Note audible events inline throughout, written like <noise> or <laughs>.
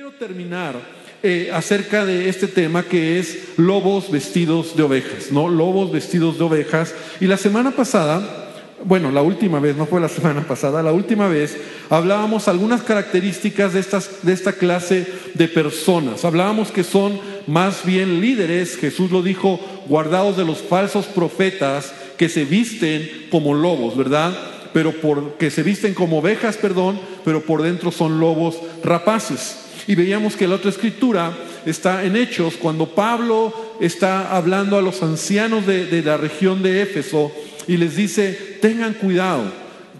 quiero terminar eh, acerca de este tema que es lobos vestidos de ovejas, ¿no? Lobos vestidos de ovejas. Y la semana pasada, bueno, la última vez, no fue la <laughs> semana pasada, la última vez hablábamos algunas características de, estas, de esta clase de personas. Hablábamos que son más bien líderes, Jesús lo dijo, guardados de los falsos profetas que se visten como lobos, ¿verdad? Pero por, que se visten como ovejas, perdón, pero por dentro son lobos rapaces. Y veíamos que la otra escritura está en Hechos, cuando Pablo está hablando a los ancianos de, la región de Éfeso y les dice, tengan cuidado,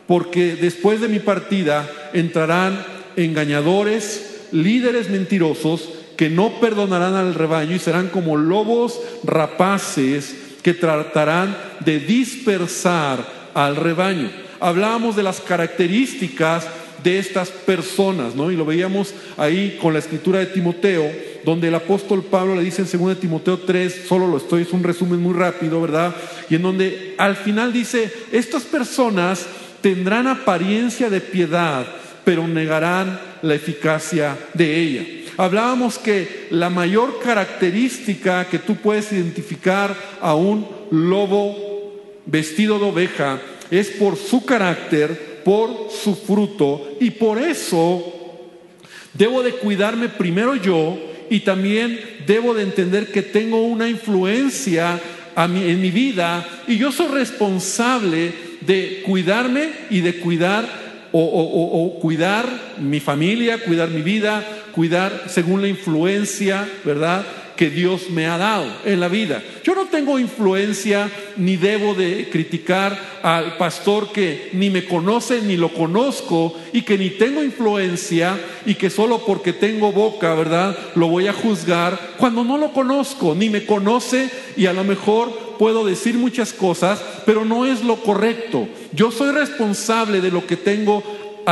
porque después de mi partida entrarán engañadores, líderes mentirosos, que no perdonarán al rebaño y serán como lobos rapaces que tratarán de dispersar al rebaño. Hablábamos de las características de estas personas, ¿no? Y lo veíamos ahí con la escritura de Timoteo, donde el apóstol Pablo le dice en 2 Timoteo 3, solo lo estoy, es un resumen muy rápido, ¿verdad? Y en donde al final dice, estas personas tendrán apariencia de piedad, pero negarán la eficacia de ella. Hablábamos que la mayor característica que tú puedes identificar a un lobo vestido de oveja es por su carácter, por su fruto y por eso debo de cuidarme primero yo y también debo de entender que tengo una influencia en mi vida y yo soy responsable de cuidarme y de cuidar o, cuidar mi familia, cuidar mi vida, cuidar según la influencia, ¿verdad? Que Dios me ha dado en la vida. Yo no tengo influencia ni debo de criticar al pastor que ni me conoce ni lo conozco y que ni tengo influencia y que solo porque tengo boca, ¿verdad? Lo voy a juzgar cuando no lo conozco, ni me conoce y a lo mejor puedo decir muchas cosas, pero no es lo correcto. Yo soy responsable de lo que tengo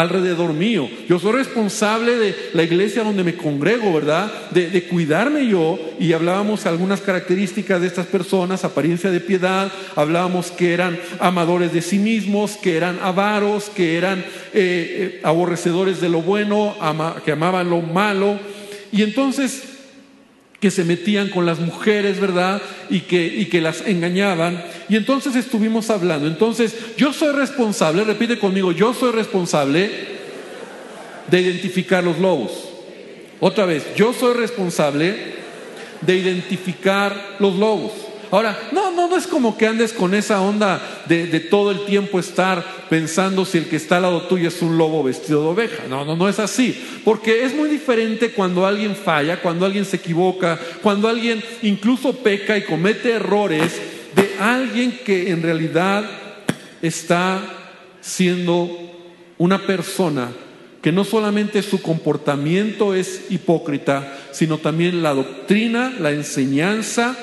alrededor mío. Yo soy responsable de la iglesia donde me congrego, ¿verdad? De, cuidarme yo. Y hablábamos algunas características de estas personas, apariencia de piedad, hablábamos que eran amadores de sí mismos, que eran avaros, que eran eh, eh, aborrecedores de lo bueno, que amaban lo malo. Y entonces que se metían con las mujeres, ¿verdad? Y que, y que las engañaban. Y entonces estuvimos hablando. Entonces, yo soy responsable, repite conmigo, yo soy responsable de identificar los lobos. Otra vez, yo soy responsable de identificar los lobos. Ahora, no, no, no es como que andes con esa onda de, de, todo el tiempo estar pensando si el que está al lado tuyo es un lobo vestido de oveja. No, no, no es así. Porque es muy diferente cuando alguien falla, cuando alguien se equivoca, cuando alguien incluso peca y comete errores de alguien que en realidad está siendo una persona que no solamente su comportamiento es hipócrita, sino también la doctrina, la enseñanza,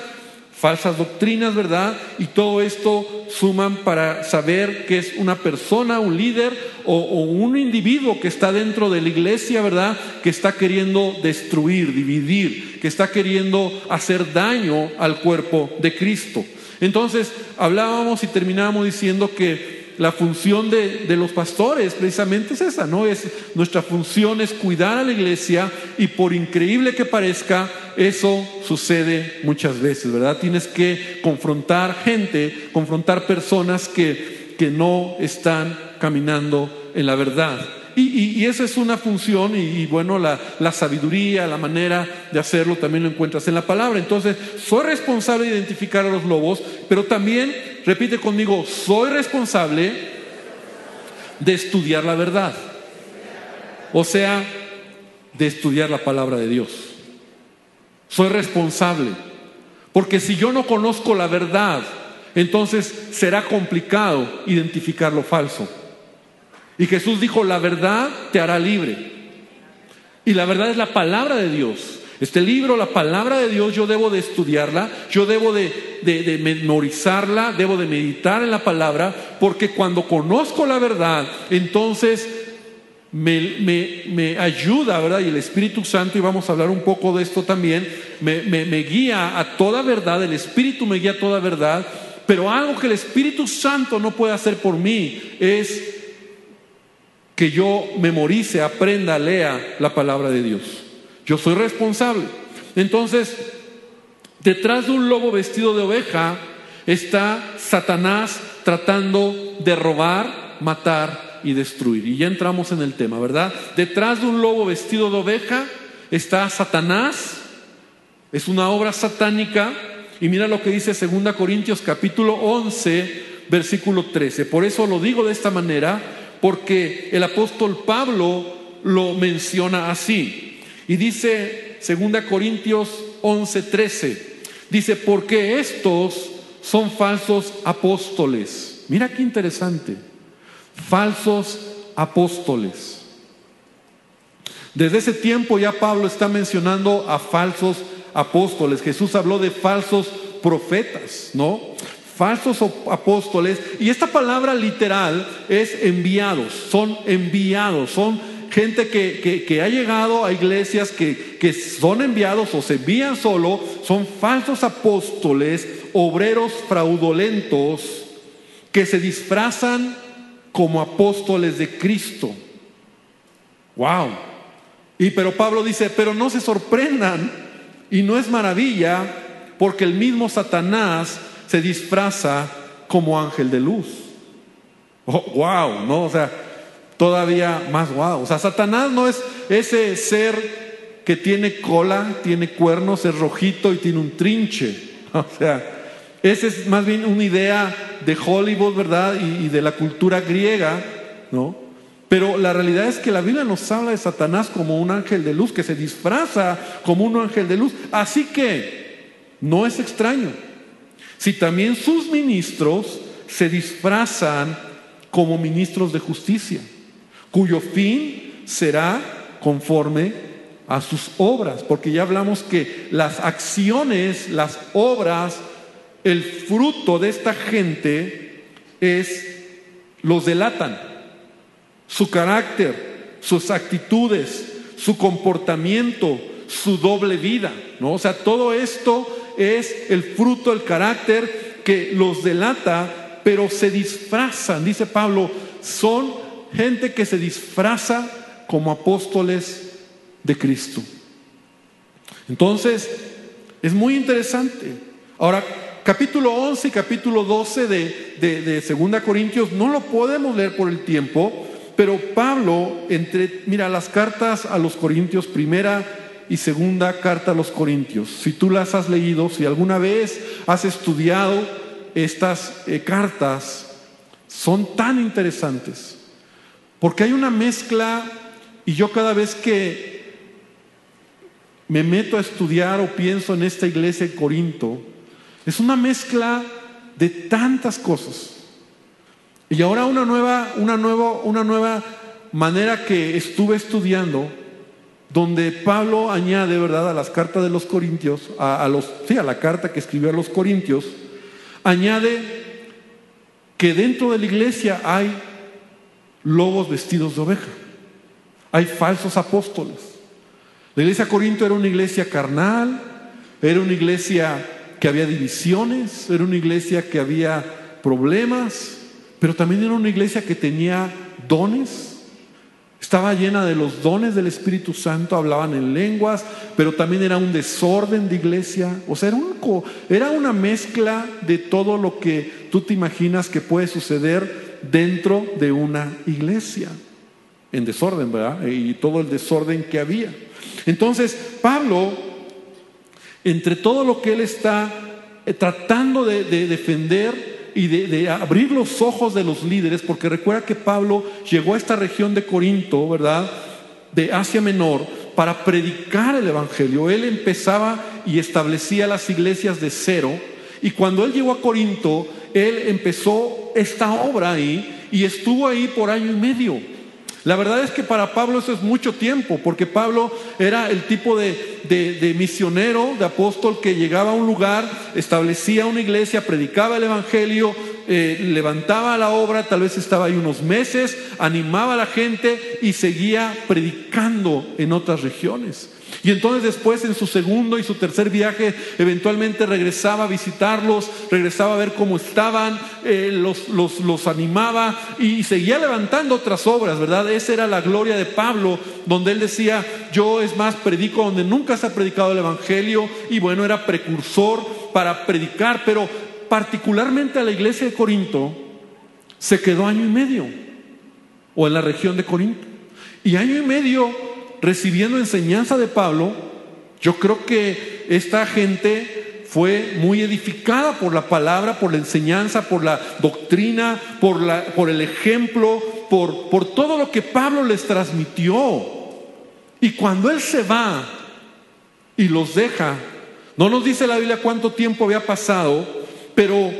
falsas doctrinas, ¿verdad? Y todo esto suman para saber que es una persona, un líder o, un individuo que está dentro de la iglesia, ¿verdad? Que está queriendo destruir, dividir, que está queriendo hacer daño al cuerpo de Cristo. Entonces, hablábamos y terminábamos diciendo que la función de, de, los pastores precisamente es esa, ¿no? Es, nuestra función es cuidar a la iglesia y por increíble que parezca, eso sucede muchas veces, ¿verdad? Tienes que confrontar gente, confrontar personas que, que no están caminando en la verdad. Y, esa es una función y, bueno, la, la, sabiduría, la manera de hacerlo también lo encuentras en la palabra. Entonces, soy responsable de identificar a los lobos, pero también, repite conmigo, soy responsable de estudiar la verdad. O sea, de estudiar la palabra de Dios. Soy responsable. Porque si yo no conozco la verdad, entonces será complicado identificar lo falso. Y Jesús dijo, la verdad te hará libre. Y la verdad es la palabra de Dios. Este libro, la palabra de Dios, yo debo de estudiarla, yo debo de, memorizarla, debo de meditar en la palabra, porque cuando conozco la verdad, entonces me, ayuda, ¿verdad? Y el Espíritu Santo, y vamos a hablar un poco de esto también, me, me guía a toda verdad, el Espíritu me guía a toda verdad, pero algo que el Espíritu Santo no puede hacer por mí es que yo memorice, aprenda, lea la palabra de Dios. Yo soy responsable. Entonces, detrás de un lobo vestido de oveja está Satanás tratando de robar, matar y destruir. Y ya entramos en el tema, ¿verdad? Detrás de un lobo vestido de oveja está Satanás. Es una obra satánica. Y mira lo que dice 2 Corintios capítulo 11, versículo 13. Por eso lo digo de esta manera, porque el apóstol Pablo lo menciona así. Y dice 2 Corintios 11, 13. Dice, porque estos son falsos apóstoles. Mira qué interesante. Falsos apóstoles. Desde ese tiempo ya Pablo está mencionando a falsos apóstoles. Jesús habló de falsos profetas, ¿no? Falsos apóstoles. Y esta palabra literal es enviados, son enviados, son gente que, ha llegado a iglesias que, que son enviados o se envían solo, son falsos apóstoles, obreros fraudulentos que se disfrazan como apóstoles de Cristo. Wow. Y pero Pablo dice, pero no se sorprendan y no es maravilla porque el mismo Satanás se disfraza como ángel de luz. Oh, wow, ¿no? O sea, todavía más wow. O sea, Satanás no es ese ser que tiene cola, tiene cuernos, es rojito y tiene un trinche. <laughs> O sea, esa es más bien una idea de Hollywood, ¿verdad? Y, y de la cultura griega, ¿no? Pero la realidad es que la Biblia nos habla de Satanás como un ángel de luz, que se disfraza como un ángel de luz. Así que no es extraño. Si también sus ministros se disfrazan como ministros de justicia, cuyo fin será conforme a sus obras, porque ya hablamos que las acciones, las obras, el fruto de esta gente es, los delatan su carácter, sus actitudes, su comportamiento, su doble vida, ¿no? O sea, todo esto es el fruto del carácter que los delata, pero se disfrazan, dice Pablo, son gente que se disfraza como apóstoles de Cristo. Entonces, es muy interesante. Ahora, capítulo 11 y capítulo 12 de, de, de 2 Corintios no lo podemos leer por el tiempo, pero Pablo, entre, mira, las cartas a los Corintios, primera y segunda carta a los Corintios, si tú las has leído, si alguna vez has estudiado estas eh, cartas, son tan interesantes, porque hay una mezcla, y yo cada vez que me meto a estudiar o pienso en esta iglesia de Corinto, es una mezcla de tantas cosas. Y ahora una nueva, una nueva, una nueva manera que estuve estudiando, donde Pablo añade, ¿verdad?, a las cartas de los Corintios, a, los, sí, a la carta que escribió a los Corintios, añade que dentro de la iglesia hay lobos vestidos de oveja, hay falsos apóstoles. La iglesia de Corinto era una iglesia carnal, era una iglesia que había divisiones, era una iglesia que había problemas, pero también era una iglesia que tenía dones, estaba llena de los dones del Espíritu Santo, hablaban en lenguas, pero también era un desorden de iglesia. O sea, era, era una mezcla de todo lo que tú te imaginas que puede suceder dentro de una iglesia. En desorden, ¿verdad? Y todo el desorden que había. Entonces, Pablo, entre todo lo que él está eh, tratando de defender, y de, abrir los ojos de los líderes, porque recuerda que Pablo llegó a esta región de Corinto, ¿verdad? De Asia Menor, para predicar el Evangelio. Él empezaba y establecía las iglesias de cero. Y cuando él llegó a Corinto, él empezó esta obra ahí y estuvo ahí por año y medio. La verdad es que para Pablo eso es mucho tiempo, porque Pablo era el tipo de, misionero, de apóstol que llegaba a un lugar, establecía una iglesia, predicaba el Evangelio, eh, levantaba la obra, tal vez estaba ahí unos meses, animaba a la gente y seguía predicando en otras regiones. Y entonces después en su segundo y su tercer viaje eventualmente regresaba a visitarlos, regresaba a ver cómo estaban, eh, los, los, los, animaba y seguía levantando otras obras, ¿verdad? Esa era la gloria de Pablo, donde él decía, yo es más, predico donde nunca se ha predicado el Evangelio y bueno, era precursor para predicar, pero particularmente a la iglesia de Corinto se quedó año y medio, o en la región de Corinto. Y año y medio recibiendo enseñanza de Pablo, yo creo que esta gente fue muy edificada por la palabra, por la enseñanza, por la doctrina, por, la, por el ejemplo, por, por todo lo que Pablo les transmitió. Y cuando él se va y los deja, no nos dice la Biblia cuánto tiempo había pasado, pero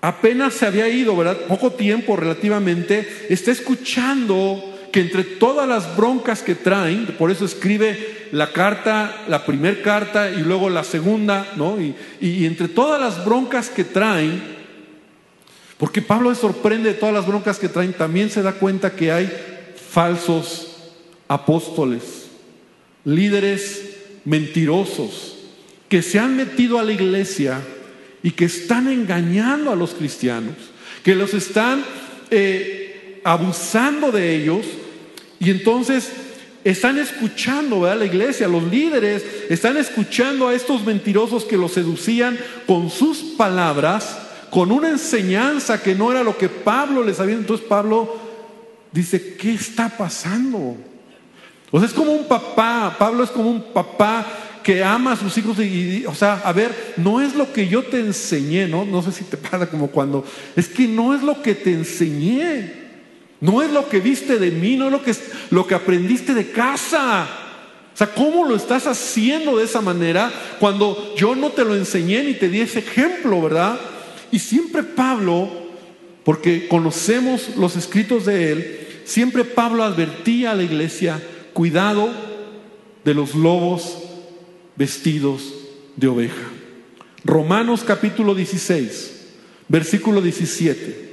apenas se había ido, ¿verdad? Poco tiempo relativamente, está escuchando que entre todas las broncas que traen, por eso escribe la carta, la primera carta y luego la segunda, ¿no? Y, y, entre todas las broncas que traen, porque Pablo se sorprende de todas las broncas que traen, también se da cuenta que hay falsos apóstoles, líderes mentirosos, que se han metido a la iglesia y que están engañando a los cristianos, que los están eh, abusando de ellos y entonces están escuchando, ¿verdad? La iglesia, los líderes, están escuchando a estos mentirosos que los seducían con sus palabras, con una enseñanza que no era lo que Pablo les había. Entonces Pablo dice, ¿qué está pasando? O sea, es como un papá, Pablo es como un papá que ama a sus hijos y, o sea, a ver, no es lo que yo te enseñé, ¿no? No sé si te pasa como cuando, es que no es lo que te enseñé. No es lo que viste de mí, no es lo que, lo que aprendiste de casa. O sea, ¿cómo lo estás haciendo de esa manera cuando yo no te lo enseñé ni te di ese ejemplo, verdad? Y siempre Pablo, porque conocemos los escritos de él, siempre Pablo advertía a la iglesia, cuidado de los lobos vestidos de oveja. Romanos capítulo 16, versículo 17.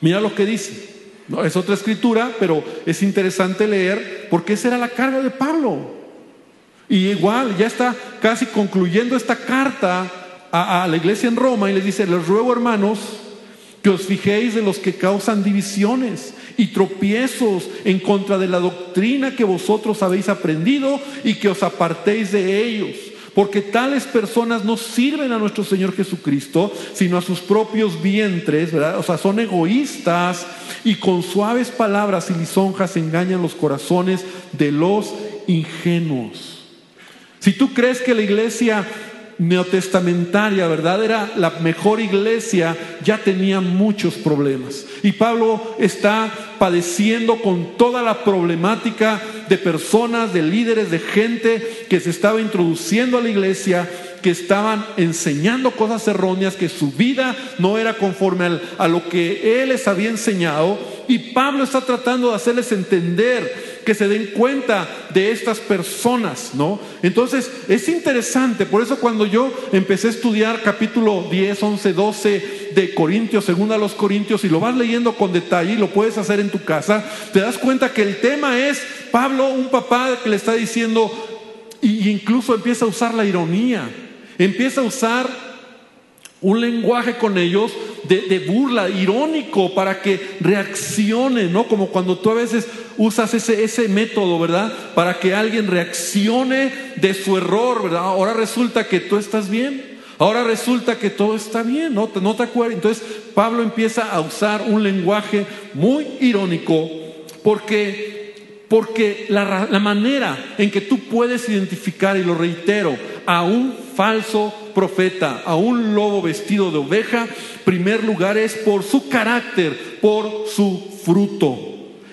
Mira lo que dice. No, es otra escritura, pero es interesante leer porque esa era la carga de Pablo. Y igual, ya está casi concluyendo esta carta a, a la iglesia en Roma y les dice, les ruego hermanos que os fijéis de los que causan divisiones y tropiezos en contra de la doctrina que vosotros habéis aprendido y que os apartéis de ellos porque tales personas no sirven a nuestro Señor Jesucristo, sino a sus propios vientres, ¿verdad? O sea, son egoístas y con suaves palabras y lisonjas engañan los corazones de los ingenuos. Si tú crees que la iglesia neotestamentaria, ¿verdad? Era la mejor iglesia, ya tenía muchos problemas. Y Pablo está padeciendo con toda la problemática de personas, de líderes, de gente que se estaba introduciendo a la iglesia, que estaban enseñando cosas erróneas, que su vida no era conforme a lo que él les había enseñado. Y Pablo está tratando de hacerles entender que se den cuenta de estas personas, ¿no? Entonces, es interesante, por eso cuando yo empecé a estudiar capítulo 10, 11, 12 de Corintios, según a los Corintios, y lo vas leyendo con detalle y lo puedes hacer en tu casa, te das cuenta que el tema es Pablo, un papá que le está diciendo, y incluso empieza a usar la ironía, empieza a usar un lenguaje con ellos de, burla, irónico, para que reaccionen, ¿no? Como cuando tú a veces usas ese, ese método, ¿verdad? Para que alguien reaccione de su error, ¿verdad? Ahora resulta que tú estás bien. Ahora resulta que todo está bien, ¿no? ¿No te acuerdas? Entonces Pablo empieza a usar un lenguaje muy irónico porque, porque la, manera en que tú puedes identificar, y lo reitero, a un falso profeta, a un lobo vestido de oveja, primer lugar es por su carácter, por su fruto.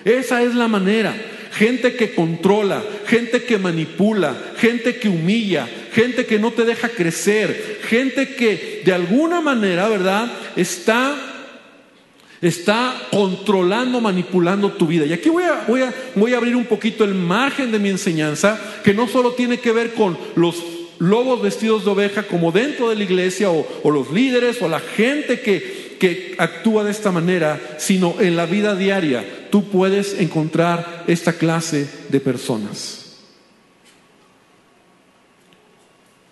Esa es la manera. Gente que controla, gente que manipula, gente que humilla, gente que no te deja crecer, gente que de alguna manera, ¿verdad? Está está controlando, manipulando tu vida. Y aquí voy a, abrir un poquito el margen de mi enseñanza, que no solo tiene que ver con los lobos vestidos de oveja como dentro de la iglesia o, o los líderes o la gente que, que actúa de esta manera, sino en la vida diaria tú puedes encontrar esta clase de personas.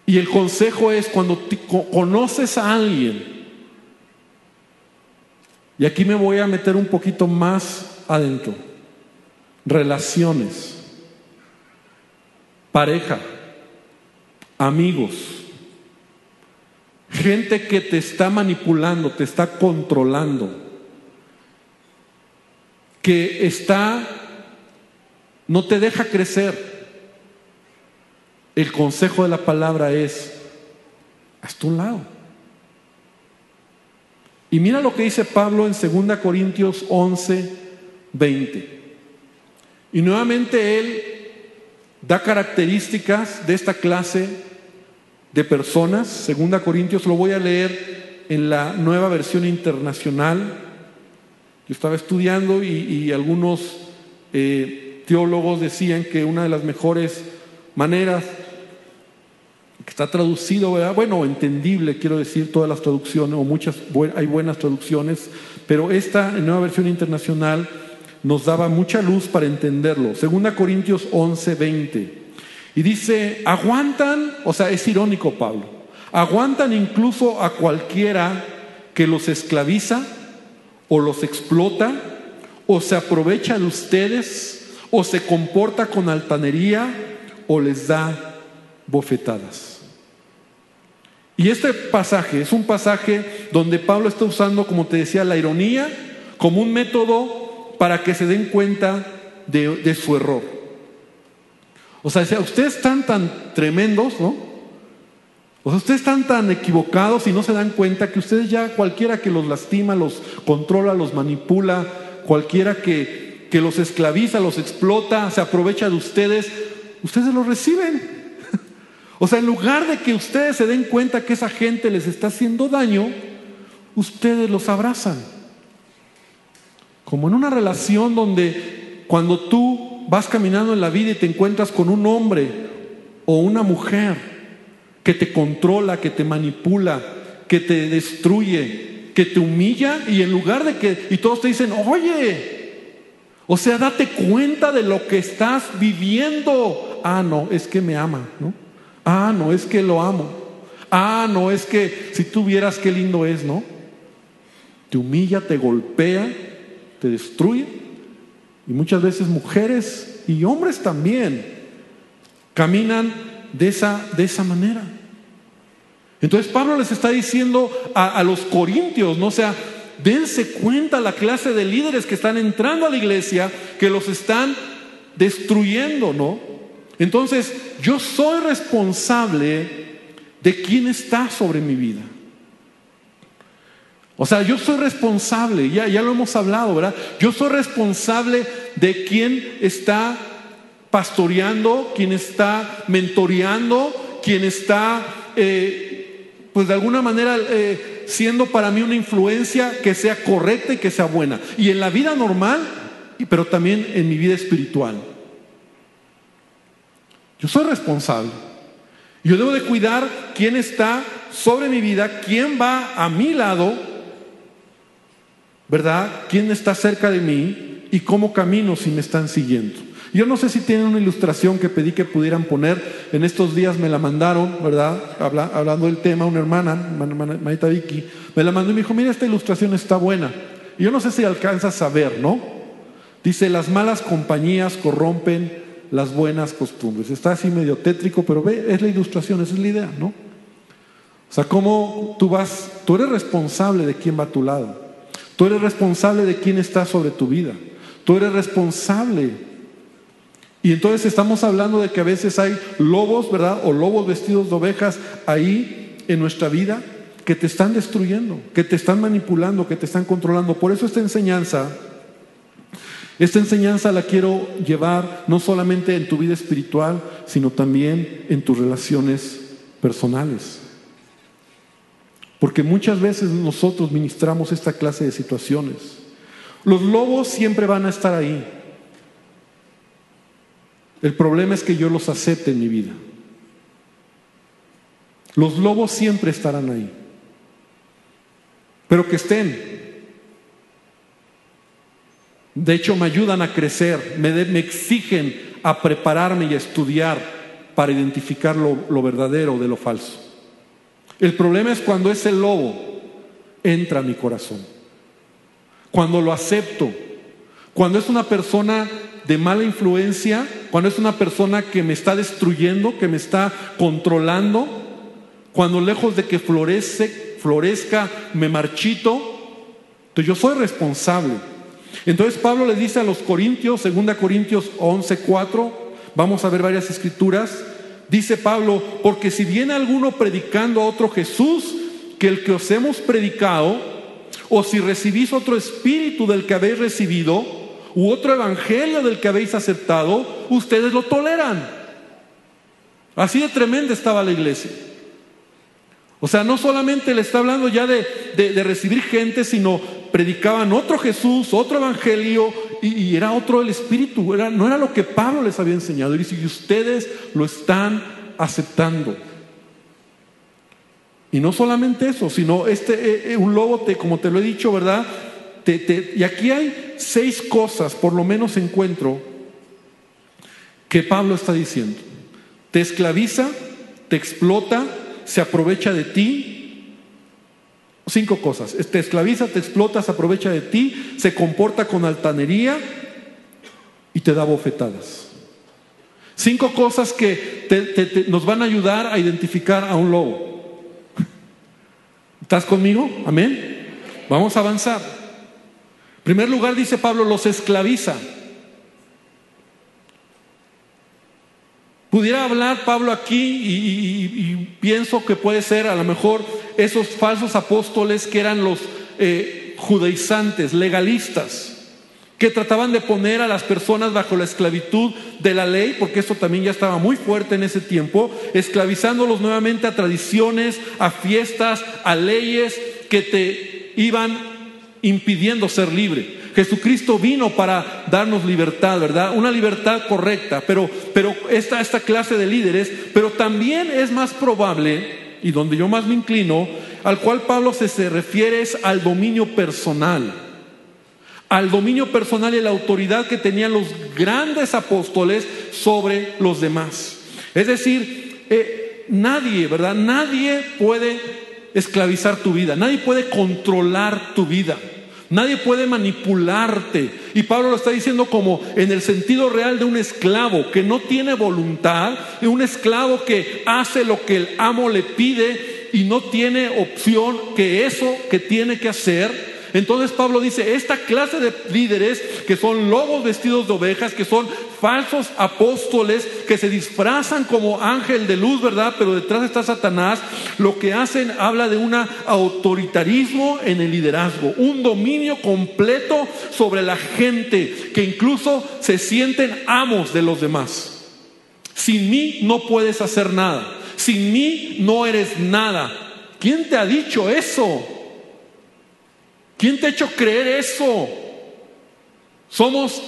Y el consejo es cuando conoces a alguien, y aquí me voy a meter un poquito más adentro, relaciones, pareja, amigos, gente que te está manipulando, te está controlando, que está, no te deja crecer. El consejo de la palabra es, hasta un lado. Y mira lo que dice Pablo en 2 Corintios 11, 20. Y nuevamente él da características de esta clase de personas. 2 Corintios lo voy a leer en la nueva versión internacional. Yo estaba estudiando y, algunos eh, teólogos decían que una de las mejores maneras está traducido, bueno, entendible, quiero decir, todas las traducciones, o muchas, hay buenas traducciones, pero esta nueva versión internacional nos daba mucha luz para entenderlo. Segunda Corintios 11, 20. Y dice, aguantan, o sea, es irónico Pablo, aguantan incluso a cualquiera que los esclaviza o los explota o se aprovecha de ustedes o se comporta con altanería o les da bofetadas. Y este pasaje es un pasaje donde Pablo está usando, como te decía, la ironía como un método para que se den cuenta de, su error. O sea, ustedes están tan tremendos, ¿no? O sea, ustedes están tan equivocados y no se dan cuenta que ustedes ya, cualquiera que los lastima, los controla, los manipula, cualquiera que, que los esclaviza, los explota, se aprovecha de ustedes, ustedes los reciben. O sea, en lugar de que ustedes se den cuenta que esa gente les está haciendo daño, ustedes los abrazan. Como en una relación donde cuando tú vas caminando en la vida y te encuentras con un hombre o una mujer que te controla, que te manipula, que te destruye, que te humilla y en lugar de que, y todos te dicen, oye, o sea, date cuenta de lo que estás viviendo. Ah, no, es que me ama, ¿no? Ah, no es que lo amo. Ah, no es que si tú vieras qué lindo es, ¿no? Te humilla, te golpea, te destruye. Y muchas veces mujeres y hombres también caminan de esa, de esa manera. Entonces Pablo les está diciendo a, a los corintios, ¿no? O sea, dense cuenta la clase de líderes que están entrando a la iglesia, que los están destruyendo, ¿no? Entonces, yo soy responsable de quién está sobre mi vida. O sea, yo soy responsable, ya, ya lo hemos hablado, ¿verdad? Yo soy responsable de quién está pastoreando, quién está mentoreando, quién está, eh, pues de alguna manera, eh, siendo para mí una influencia que sea correcta y que sea buena. Y en la vida normal, pero también en mi vida espiritual. Yo soy responsable. Yo debo de cuidar quién está sobre mi vida, quién va a mi lado, ¿verdad? ¿Quién está cerca de mí y cómo camino si me están siguiendo? Yo no sé si tienen una ilustración que pedí que pudieran poner. En estos días me la mandaron, ¿verdad? hablando del tema, una hermana, Manita Vicky, me la mandó y me dijo, mira, esta ilustración está buena. Y yo no sé si alcanzas a ver, ¿no? Dice, las malas compañías corrompen las buenas costumbres. Está así medio tétrico, pero ve, es la ilustración, esa es la idea, ¿no? O sea, cómo tú vas, tú eres responsable de quién va a tu lado. Tú eres responsable de quién está sobre tu vida. Tú eres responsable. Y entonces estamos hablando de que a veces hay lobos, ¿verdad? O lobos vestidos de ovejas ahí en nuestra vida que te están destruyendo, que te están manipulando, que te están controlando. Por eso esta enseñanza esta enseñanza la quiero llevar no solamente en tu vida espiritual, sino también en tus relaciones personales. Porque muchas veces nosotros ministramos esta clase de situaciones. Los lobos siempre van a estar ahí. El problema es que yo los acepte en mi vida. Los lobos siempre estarán ahí. Pero que estén. De hecho, me ayudan a crecer, me, me exigen a prepararme y a estudiar para identificar lo, lo verdadero de lo falso. El problema es cuando ese lobo entra a mi corazón. Cuando lo acepto. Cuando es una persona de mala influencia, cuando es una persona que me está destruyendo, que me está controlando, cuando lejos de que florece, florezca, me marchito, entonces yo soy responsable. Entonces Pablo le dice a los Corintios, 2 Corintios 11, 4, vamos a ver varias escrituras, dice Pablo, porque si viene alguno predicando a otro Jesús que el que os hemos predicado, o si recibís otro espíritu del que habéis recibido, u otro evangelio del que habéis aceptado, ustedes lo toleran. Así de tremenda estaba la iglesia. O sea, no solamente le está hablando ya de, de recibir gente, sino predicaban otro Jesús, otro evangelio, y, era otro el Espíritu, no era lo que Pablo les había enseñado. Y dice, y ustedes lo están aceptando. Y no solamente eso, sino este, eh, eh, un lobo, como te lo he dicho, ¿verdad? y aquí hay seis cosas, por lo menos encuentro, que Pablo está diciendo. Te esclaviza, te explota, se aprovecha de ti, Cinco cosas. Te esclaviza, te explota, se aprovecha de ti, se comporta con altanería y te da bofetadas. Cinco cosas que nos van a ayudar a identificar a un lobo. ¿Estás conmigo? Amén. Vamos a avanzar. En primer lugar, dice Pablo, los esclaviza. Pudiera hablar Pablo aquí y, pienso que puede ser a lo mejor esos falsos apóstoles que eran los eh, judaizantes, legalistas, que trataban de poner a las personas bajo la esclavitud de la ley, porque eso también ya estaba muy fuerte en ese tiempo, esclavizándolos nuevamente a tradiciones, a fiestas, a leyes que te iban impidiendo ser libre. Jesucristo vino para darnos libertad, ¿verdad? Una libertad correcta, pero, pero esta, esta clase de líderes, pero también es más probable, y donde yo más me inclino, al cual Pablo se, se refiere es al dominio personal, al dominio personal y la autoridad que tenían los grandes apóstoles sobre los demás. Es decir, eh, nadie, ¿verdad? Nadie puede esclavizar tu vida, nadie puede controlar tu vida. Nadie puede manipularte. Y Pablo lo está diciendo como en el sentido real de un esclavo que no tiene voluntad, de un esclavo que hace lo que el amo le pide y no tiene opción que eso que tiene que hacer entonces Pablo dice, esta clase de líderes que son lobos vestidos de ovejas, que son falsos apóstoles, que se disfrazan como ángel de luz, ¿verdad? Pero detrás está Satanás, lo que hacen habla de un autoritarismo en el liderazgo, un dominio completo sobre la gente, que incluso se sienten amos de los demás. Sin mí no puedes hacer nada, sin mí no eres nada. ¿Quién te ha dicho eso? ¿Quién te ha hecho creer eso? Somos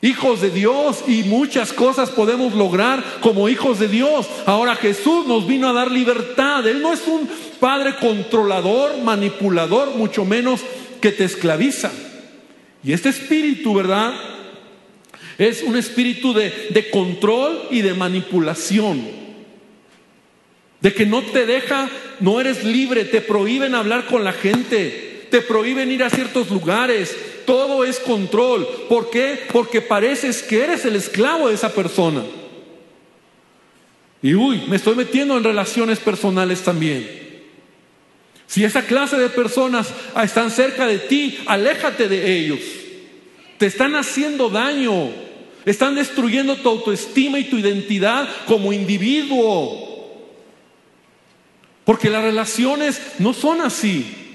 hijos de Dios y muchas cosas podemos lograr como hijos de Dios. Ahora Jesús nos vino a dar libertad. Él no es un padre controlador, manipulador, mucho menos que te esclaviza. Y este espíritu, ¿verdad? Es un espíritu de, control y de manipulación de que no te deja, no eres libre, te prohíben hablar con la gente, te prohíben ir a ciertos lugares, todo es control. ¿Por qué? Porque pareces que eres el esclavo de esa persona. Y uy, me estoy metiendo en relaciones personales también. Si esa clase de personas están cerca de ti, aléjate de ellos. Te están haciendo daño. Están destruyendo tu autoestima y tu identidad como individuo. Porque las relaciones no son así.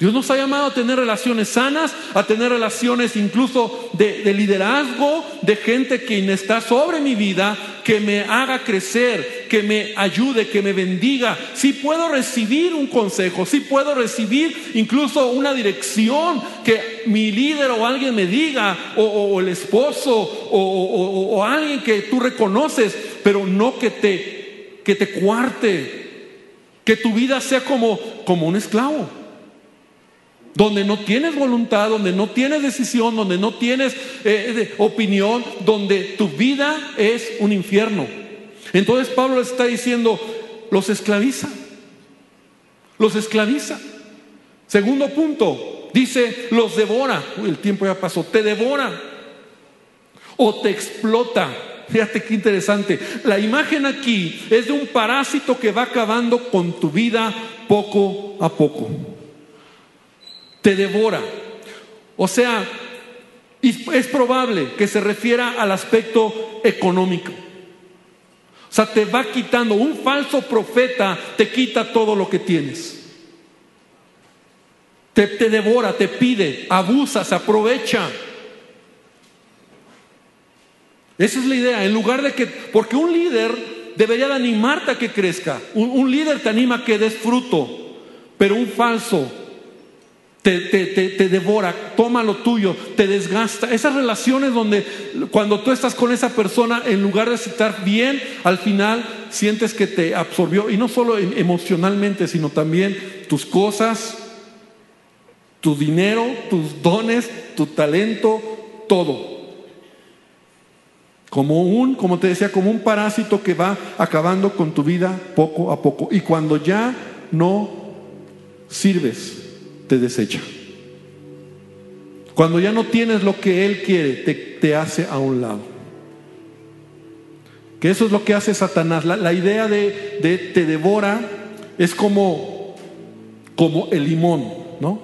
Dios nos ha llamado a tener relaciones sanas, a tener relaciones incluso de, liderazgo, de gente que está sobre mi vida, que me haga crecer, que me ayude, que me bendiga. Si puedo recibir un consejo, si puedo recibir incluso una dirección que mi líder o alguien me diga, o, el esposo, o alguien que tú reconoces, pero no que te que te cuarte, que tu vida sea como, como un esclavo, donde no tienes voluntad, donde no tienes decisión, donde no tienes eh, opinión, donde tu vida es un infierno. Entonces Pablo está diciendo, los esclaviza, los esclaviza. Segundo punto, dice, los devora. el tiempo ya pasó, te devora o te explota. Fíjate qué interesante. La imagen aquí es de un parásito que va acabando con tu vida poco a poco. Te devora. O sea, es probable que se refiera al aspecto económico. O sea, te va quitando. Un falso profeta te quita todo lo que tienes. Te, te devora, te pide, abusa, se aprovecha. Esa es la idea. En lugar de que, porque un líder debería de animarte a que crezca. Un, líder te anima a que des fruto, pero un falso te, te, devora, toma lo tuyo, te desgasta. Esas relaciones donde cuando tú estás con esa persona, en lugar de estar bien, al final sientes que te absorbió, y no solo emocionalmente, sino también tus cosas, tu dinero, tus dones, tu talento, todo. Como un, como te decía, como un parásito que va acabando con tu vida poco a poco. Y cuando ya no sirves, te desecha. Cuando ya no tienes lo que Él quiere, te, hace a un lado. Que eso es lo que hace Satanás. La, idea de, de, te devora es como, como el limón, ¿no?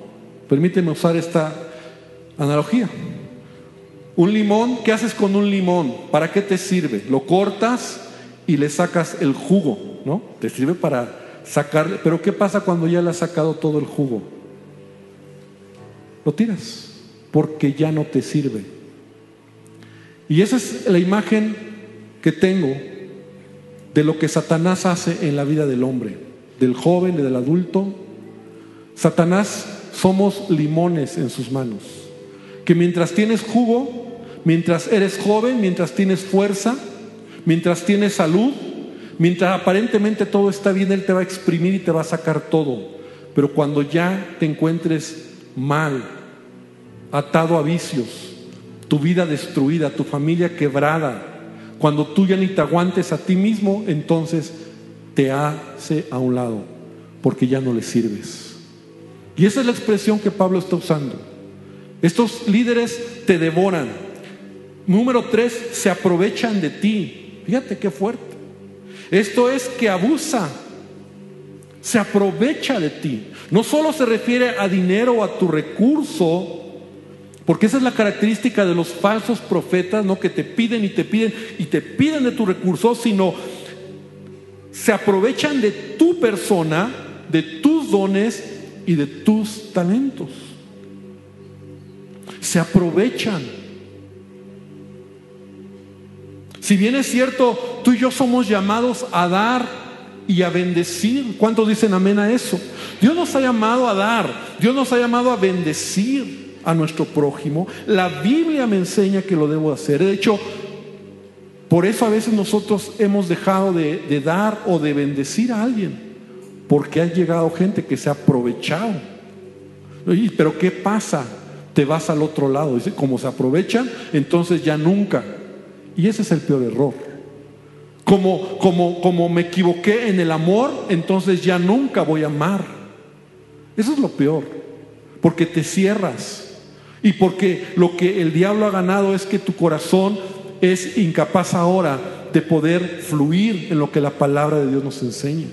Permíteme usar esta analogía. Un limón, ¿qué haces con un limón? ¿Para qué te sirve? Lo cortas y le sacas el jugo, ¿no? Te sirve para sacar, pero ¿qué pasa cuando ya le has sacado todo el jugo? Lo tiras, porque ya no te sirve. Y esa es la imagen que tengo de lo que Satanás hace en la vida del hombre, del joven y del adulto. Satanás somos limones en sus manos, que mientras tienes jugo, Mientras eres joven, mientras tienes fuerza, mientras tienes salud, mientras aparentemente todo está bien, Él te va a exprimir y te va a sacar todo. Pero cuando ya te encuentres mal, atado a vicios, tu vida destruida, tu familia quebrada, cuando tú ya ni te aguantes a ti mismo, entonces te hace a un lado, porque ya no le sirves. Y esa es la expresión que Pablo está usando. Estos líderes te devoran, Número tres, se aprovechan de ti. Fíjate qué fuerte. Esto es que abusa, se aprovecha de ti. No solo se refiere a dinero o a tu recurso, porque esa es la característica de los falsos profetas, no que te piden y te piden y te piden de tu recurso, sino se aprovechan de tu persona, de tus dones y de tus talentos. Se aprovechan. Si bien es cierto, tú y yo somos llamados a dar y a bendecir. ¿Cuántos dicen amén a eso? Dios nos ha llamado a dar, Dios nos ha llamado a bendecir a nuestro prójimo. La Biblia me enseña que lo debo hacer. De hecho, por eso a veces nosotros hemos dejado de, dar o de bendecir a alguien, porque ha llegado gente que se ha aprovechado. Pero ¿qué pasa? Te vas al otro lado. Dice, como se aprovechan, entonces ya nunca y ese es el peor error. Como, como, como me equivoqué en el amor, entonces ya nunca voy a amar. Eso es lo peor. Porque te cierras. Y porque lo que el diablo ha ganado es que tu corazón es incapaz ahora de poder fluir en lo que la palabra de Dios nos enseña.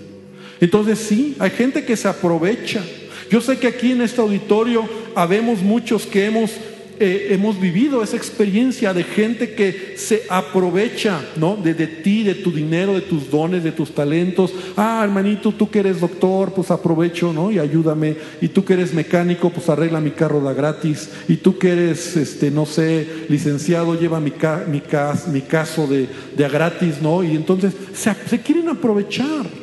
Entonces sí, hay gente que se aprovecha. Yo sé que aquí en este auditorio habemos muchos que hemos eh, hemos vivido esa experiencia de gente que se aprovecha ¿no? de, de, ti, de tu dinero, de tus dones, de tus talentos. Ah, hermanito, tú que eres doctor, pues aprovecho ¿no? y ayúdame. Y tú que eres mecánico, pues arregla mi carro da gratis. Y tú que eres, este, no sé, licenciado, lleva mi, mi, mi caso de, de a gratis, ¿no? Y entonces se, se quieren aprovechar.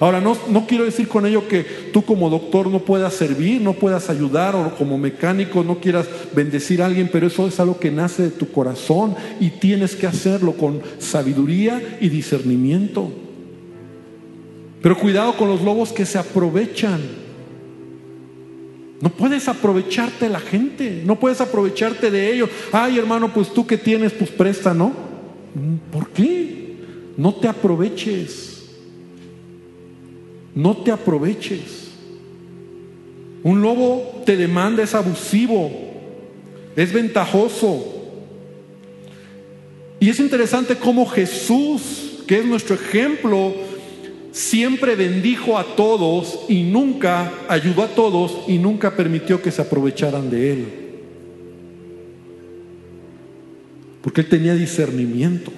Ahora, no, no, quiero decir con ello que tú como doctor no puedas servir, no puedas ayudar, o como mecánico no quieras bendecir a alguien, pero eso es algo que nace de tu corazón y tienes que hacerlo con sabiduría y discernimiento. Pero cuidado con los lobos que se aprovechan. No puedes aprovecharte de la gente, no puedes aprovecharte de ellos. Ay, hermano, pues tú que tienes, pues presta, ¿no? ¿Por qué? No te aproveches. No te aproveches. Un lobo te demanda, es abusivo, es ventajoso. Y es interesante cómo Jesús, que es nuestro ejemplo, siempre bendijo a todos y nunca ayudó a todos y nunca permitió que se aprovecharan de él. Porque él tenía discernimiento.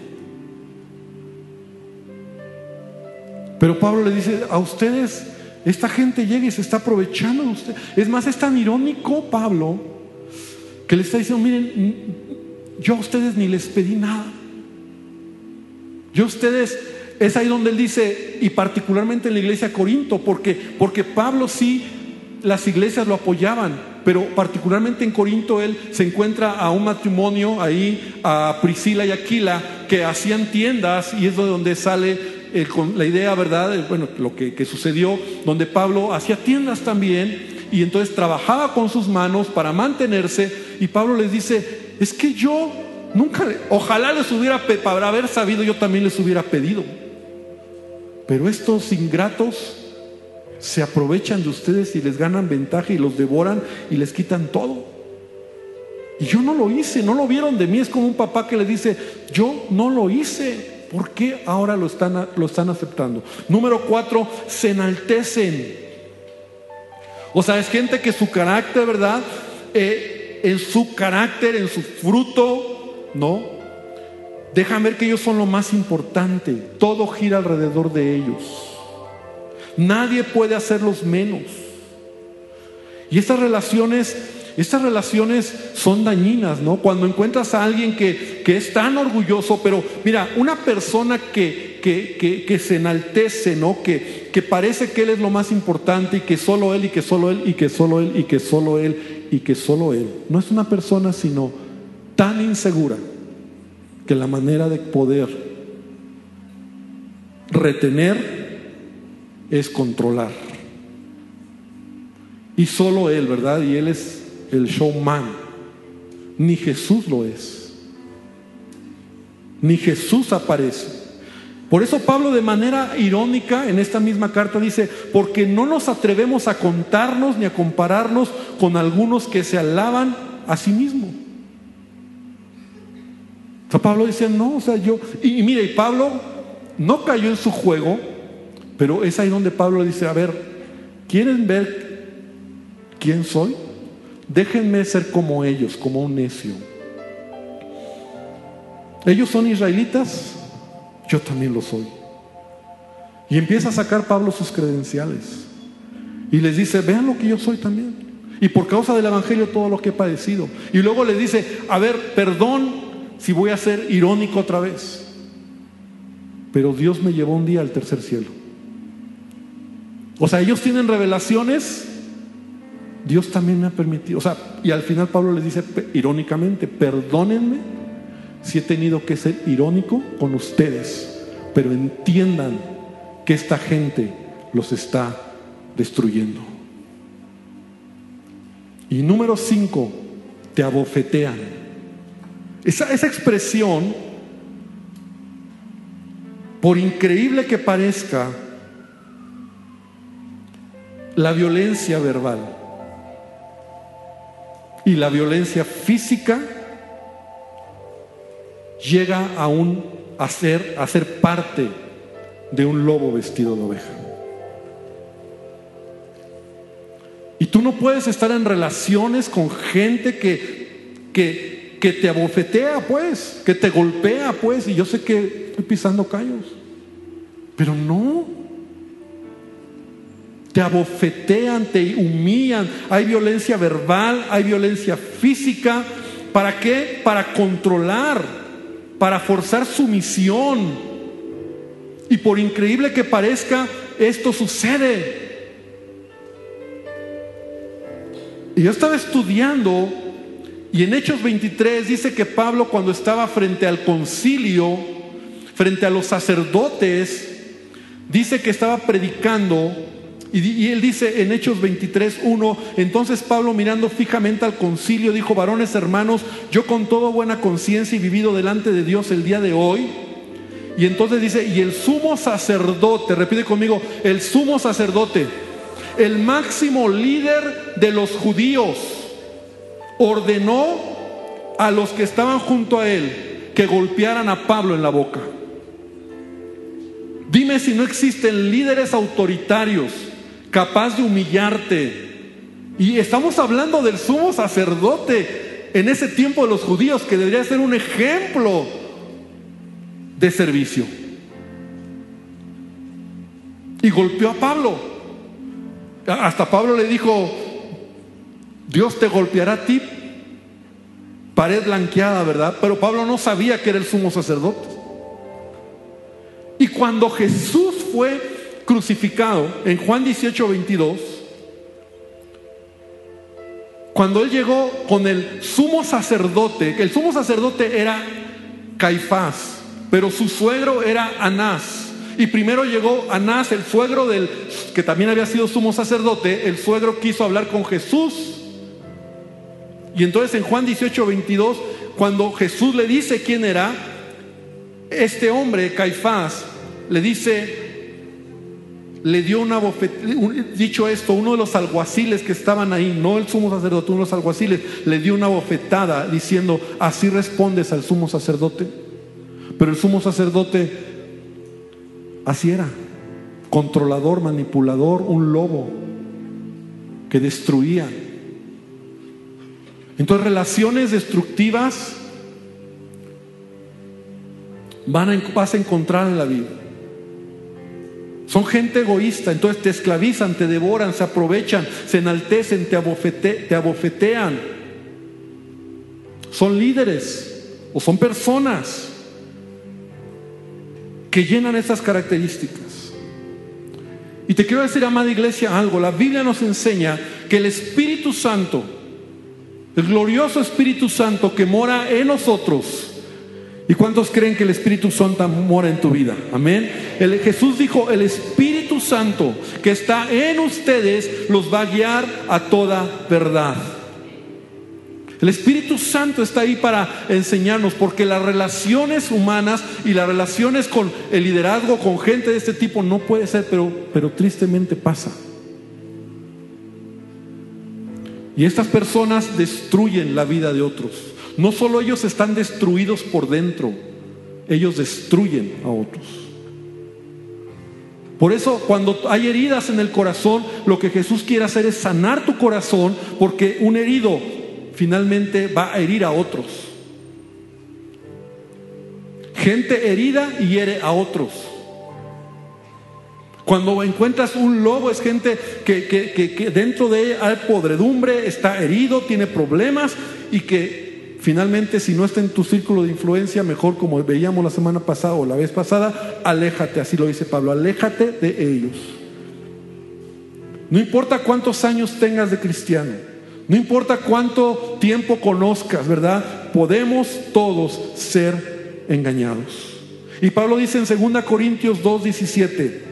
Pero Pablo le dice, a ustedes, esta gente llega y se está aprovechando de ustedes. Es más, es tan irónico Pablo que le está diciendo, miren, yo a ustedes ni les pedí nada. Yo a ustedes es ahí donde él dice, y particularmente en la iglesia de Corinto, porque, porque Pablo sí, las iglesias lo apoyaban, pero particularmente en Corinto él se encuentra a un matrimonio ahí, a Priscila y Aquila, que hacían tiendas y es de donde sale la idea, ¿verdad? Bueno, lo que, que sucedió, donde Pablo hacía tiendas también y entonces trabajaba con sus manos para mantenerse y Pablo les dice, es que yo nunca, ojalá les hubiera, para haber sabido, yo también les hubiera pedido. Pero estos ingratos se aprovechan de ustedes y les ganan ventaja y los devoran y les quitan todo. Y yo no lo hice, no lo vieron de mí. Es como un papá que le dice, yo no lo hice. ¿Por qué ahora lo están, lo están aceptando? Número cuatro, se enaltecen. O sea, es gente que su carácter, ¿verdad? Eh, en su carácter, en su fruto, ¿no? Dejan ver que ellos son lo más importante. Todo gira alrededor de ellos. Nadie puede hacerlos menos. Y estas relaciones, estas relaciones son dañinas, ¿no? Cuando encuentras a alguien que, que es tan orgulloso, pero mira, una persona que, que, que, se enaltece, ¿no? Que, que parece que él es lo más importante y que solo él y que solo él y que solo él y que solo él y que solo él. No es una persona sino tan insegura que la manera de poder retener es controlar. Y solo Él, ¿verdad? Y Él es el showman. Ni Jesús lo es. Ni Jesús aparece. Por eso Pablo de manera irónica en esta misma carta dice, porque no nos atrevemos a contarnos ni a compararnos con algunos que se alaban a sí mismos. O Pablo dice, no, o sea, yo, y, mire, y Pablo no cayó en su juego, pero es ahí donde Pablo dice, a ver, ¿quieren ver quién soy? Déjenme ser como ellos, como un necio. Ellos son israelitas, yo también lo soy. Y empieza a sacar Pablo sus credenciales. Y les dice, vean lo que yo soy también. Y por causa del Evangelio todo lo que he padecido. Y luego les dice, a ver, perdón si voy a ser irónico otra vez. Pero Dios me llevó un día al tercer cielo. O sea, ellos tienen revelaciones, Dios también me ha permitido. O sea, y al final Pablo les dice irónicamente, perdónenme si he tenido que ser irónico con ustedes, pero entiendan que esta gente los está destruyendo. Y número cinco, te abofetean. Esa, expresión, por increíble que parezca, la violencia verbal y la violencia física llega a, a, ser, a ser parte de un lobo vestido de oveja. Y tú no puedes estar en relaciones con gente que, que que te abofetea, pues, que te golpea, pues, y yo sé que estoy pisando callos, pero no. Te abofetean, te humillan, hay violencia verbal, hay violencia física. ¿Para qué? Para controlar, para forzar sumisión. Y por increíble que parezca, esto sucede. Y yo estaba estudiando y en Hechos 23 dice que Pablo cuando estaba frente al concilio, frente a los sacerdotes, dice que estaba predicando y, él dice en Hechos 23, 1, entonces Pablo mirando fijamente al concilio dijo, varones hermanos, yo con toda buena conciencia y vivido delante de Dios el día de hoy. Y entonces dice, y el sumo sacerdote, repite conmigo, el sumo sacerdote, el máximo líder de los judíos, ordenó a los que estaban junto a él que golpearan a Pablo en la boca. Dime si no existen líderes autoritarios capaz de humillarte. Y estamos hablando del sumo sacerdote en ese tiempo de los judíos, que debería ser un ejemplo de servicio. Y golpeó a Pablo. Hasta Pablo le dijo, Dios te golpeará a ti, pared blanqueada, ¿verdad? Pero Pablo no sabía que era el sumo sacerdote. Y cuando Jesús fue crucificado, en Juan 18, 22, cuando él llegó con el sumo sacerdote, el sumo sacerdote era Caifás, pero su suegro era Anás. Y primero llegó Anás, el suegro del que también había sido sumo sacerdote, el suegro quiso hablar con Jesús. Y entonces en Juan 18, 22, cuando Jesús le dice quién era, este hombre, Caifás, le dice, le dio una bofetada, dicho esto, uno de los alguaciles que estaban ahí, no el sumo sacerdote, uno de los alguaciles, le dio una bofetada diciendo, así respondes al sumo sacerdote. Pero el sumo sacerdote, así era, controlador, manipulador, un lobo que destruía. Entonces relaciones destructivas van a, vas a encontrar en la vida. Son gente egoísta, entonces te esclavizan, te devoran, se aprovechan, se enaltecen, te, te abofetean. Son líderes o son personas que llenan esas características. Y te quiero decir, amada iglesia, algo. La Biblia nos enseña que el Espíritu Santo, el glorioso Espíritu Santo que mora en nosotros, ¿Y cuántos creen que el Espíritu Santo mora en tu vida? Amén. El, Jesús dijo, el Espíritu Santo que está en ustedes los va a guiar a toda verdad. El Espíritu Santo está ahí para enseñarnos, porque las relaciones humanas y las relaciones con el liderazgo, con gente de este tipo, no puede ser, pero, pero tristemente pasa. Y estas personas destruyen la vida de otros. No solo ellos están destruidos por dentro, ellos destruyen a otros. Por eso cuando hay heridas en el corazón, lo que Jesús quiere hacer es sanar tu corazón, porque un herido finalmente va a herir a otros. Gente herida hiere a otros. Cuando encuentras un lobo es gente que, que dentro de él hay podredumbre, está herido, tiene problemas y que Finalmente, si no está en tu círculo de influencia, mejor como veíamos la semana pasada o la vez pasada, aléjate, así lo dice Pablo, aléjate de ellos. No importa cuántos años tengas de cristiano, no importa cuánto tiempo conozcas, ¿verdad? Podemos todos ser engañados. Y Pablo dice en 2 Corintios 2, 17,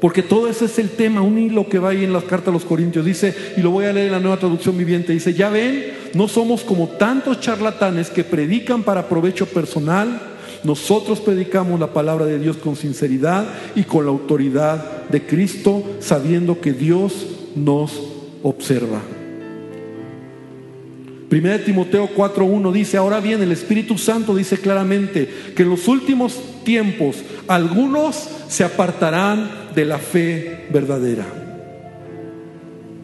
porque todo ese es el tema, un hilo que va ahí en las cartas a los Corintios. Dice, y lo voy a leer en la nueva traducción viviente, dice, ya ven, no somos como tantos charlatanes que predican para provecho personal. Nosotros predicamos la palabra de Dios con sinceridad y con la autoridad de Cristo, sabiendo que Dios nos observa. Primera de Timoteo 4.1 dice, ahora bien, el Espíritu Santo dice claramente que en los últimos tiempos algunos se apartarán de la fe verdadera.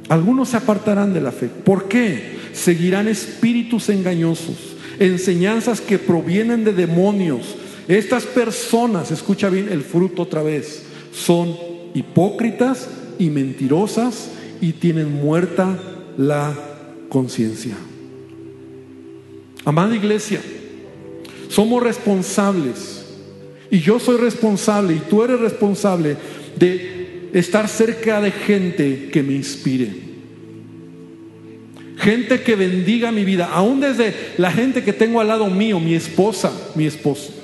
Algunos se apartarán de la fe. ¿Por qué? Seguirán espíritus engañosos, enseñanzas que provienen de demonios. Estas personas, escucha bien el fruto otra vez, son hipócritas y mentirosas y tienen muerta la conciencia. Amada iglesia, somos responsables y yo soy responsable y tú eres responsable de estar cerca de gente que me inspire. Gente que bendiga mi vida, aún desde la gente que tengo al lado mío, mi esposa, mi esposo.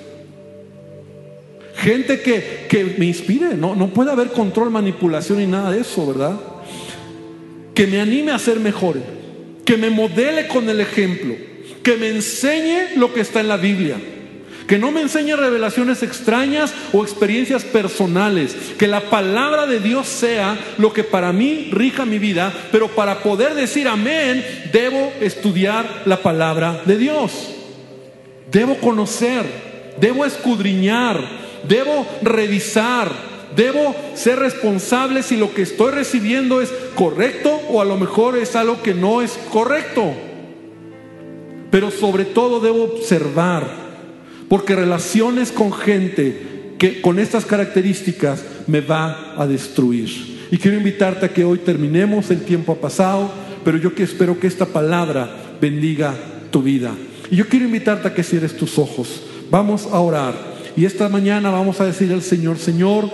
gente que, que me inspire. No, no puede haber control, manipulación y nada de eso, ¿verdad? Que me anime a ser mejor, que me modele con el ejemplo, que me enseñe lo que está en la Biblia. Que no me enseñe revelaciones extrañas o experiencias personales. Que la palabra de Dios sea lo que para mí rija mi vida. Pero para poder decir amén, debo estudiar la palabra de Dios. Debo conocer, debo escudriñar, debo revisar, debo ser responsable si lo que estoy recibiendo es correcto o a lo mejor es algo que no es correcto. Pero sobre todo debo observar porque relaciones con gente que con estas características me va a destruir. Y quiero invitarte a que hoy terminemos, el tiempo ha pasado, pero yo que espero que esta palabra bendiga tu vida. Y yo quiero invitarte a que cierres tus ojos. Vamos a orar. Y esta mañana vamos a decir al Señor, Señor,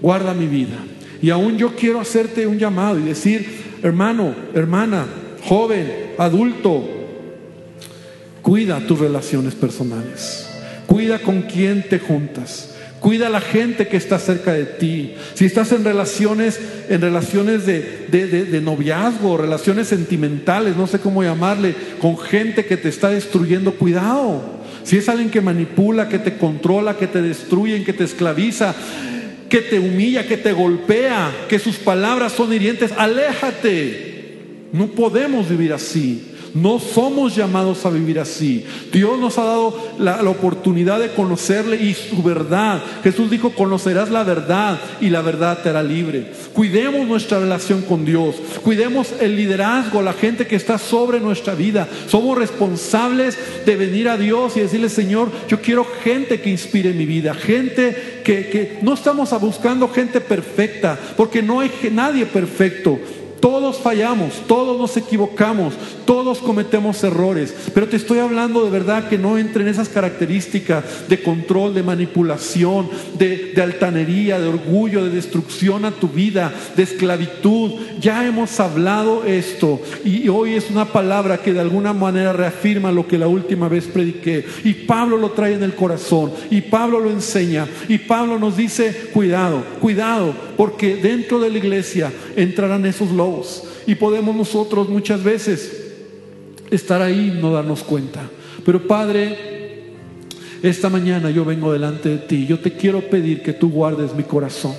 guarda mi vida. Y aún yo quiero hacerte un llamado y decir, hermano, hermana, joven, adulto, cuida tus relaciones personales. Cuida con quién te juntas. Cuida a la gente que está cerca de ti. Si estás en relaciones, en relaciones de, de, noviazgo, relaciones sentimentales, no sé cómo llamarle, con gente que te está destruyendo, cuidado. Si es alguien que manipula, que te controla, que te destruye, que te esclaviza, que te humilla, que te golpea, que sus palabras son hirientes, aléjate. No podemos vivir así. No somos llamados a vivir así. Dios nos ha dado la, oportunidad de conocerle y su verdad. Jesús dijo, conocerás la verdad y la verdad te hará libre. Cuidemos nuestra relación con Dios. Cuidemos el liderazgo, la gente que está sobre nuestra vida. Somos responsables de venir a Dios y decirle, Señor, yo quiero gente que inspire mi vida. Gente que, que no estamos buscando gente perfecta, porque no hay nadie perfecto. Todos fallamos, todos nos equivocamos, todos cometemos errores, pero te estoy hablando de verdad que no entre en esas características de control, de manipulación, de, altanería, de orgullo, de destrucción a tu vida, de esclavitud. Ya hemos hablado esto y hoy es una palabra que de alguna manera reafirma lo que la última vez prediqué. Y Pablo lo trae en el corazón y Pablo lo enseña y Pablo nos dice, cuidado, cuidado, porque dentro de la iglesia entrarán esos lobos y podemos nosotros muchas veces estar ahí y no darnos cuenta. Pero Padre, esta mañana yo vengo delante de ti. Yo te quiero pedir que tú guardes mi corazón.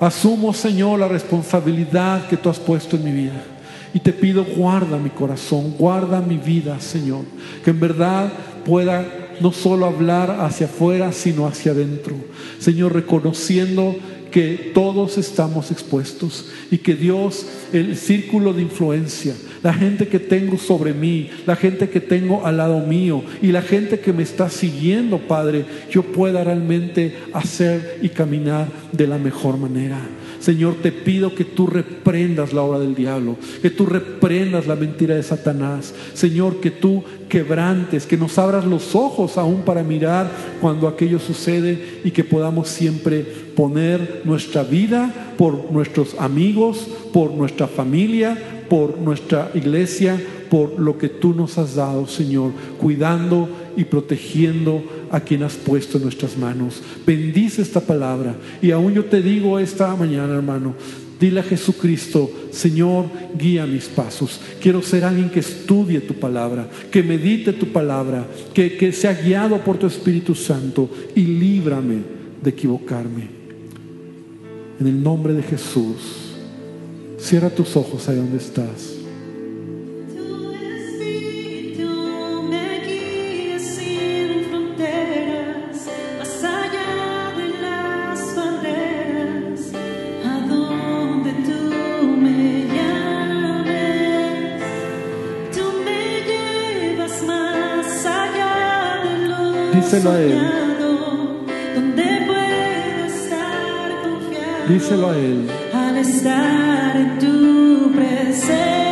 Asumo, Señor, la responsabilidad que tú has puesto en mi vida. Y te pido, guarda mi corazón, guarda mi vida, Señor. Que en verdad pueda no solo hablar hacia afuera, sino hacia adentro. Señor, reconociendo que todos estamos expuestos y que Dios, el círculo de influencia, la gente que tengo sobre mí, la gente que tengo al lado mío y la gente que me está siguiendo, Padre, yo pueda realmente hacer y caminar de la mejor manera. Señor, te pido que tú reprendas la obra del diablo, que tú reprendas la mentira de Satanás. Señor, que tú quebrantes, que nos abras los ojos aún para mirar cuando aquello sucede y que podamos siempre poner nuestra vida por nuestros amigos, por nuestra familia, por nuestra iglesia, por lo que tú nos has dado, Señor, cuidando y protegiendo a quien has puesto en nuestras manos. Bendice esta palabra. Y aún yo te digo esta mañana, hermano, dile a Jesucristo, Señor, guía mis pasos. Quiero ser alguien que estudie tu palabra, que medite tu palabra, que, que sea guiado por tu Espíritu Santo y líbrame de equivocarme. En el nombre de Jesús, cierra tus ojos ahí donde estás. Díselo a Él. Díselo a Él. Al estar en tu presencia,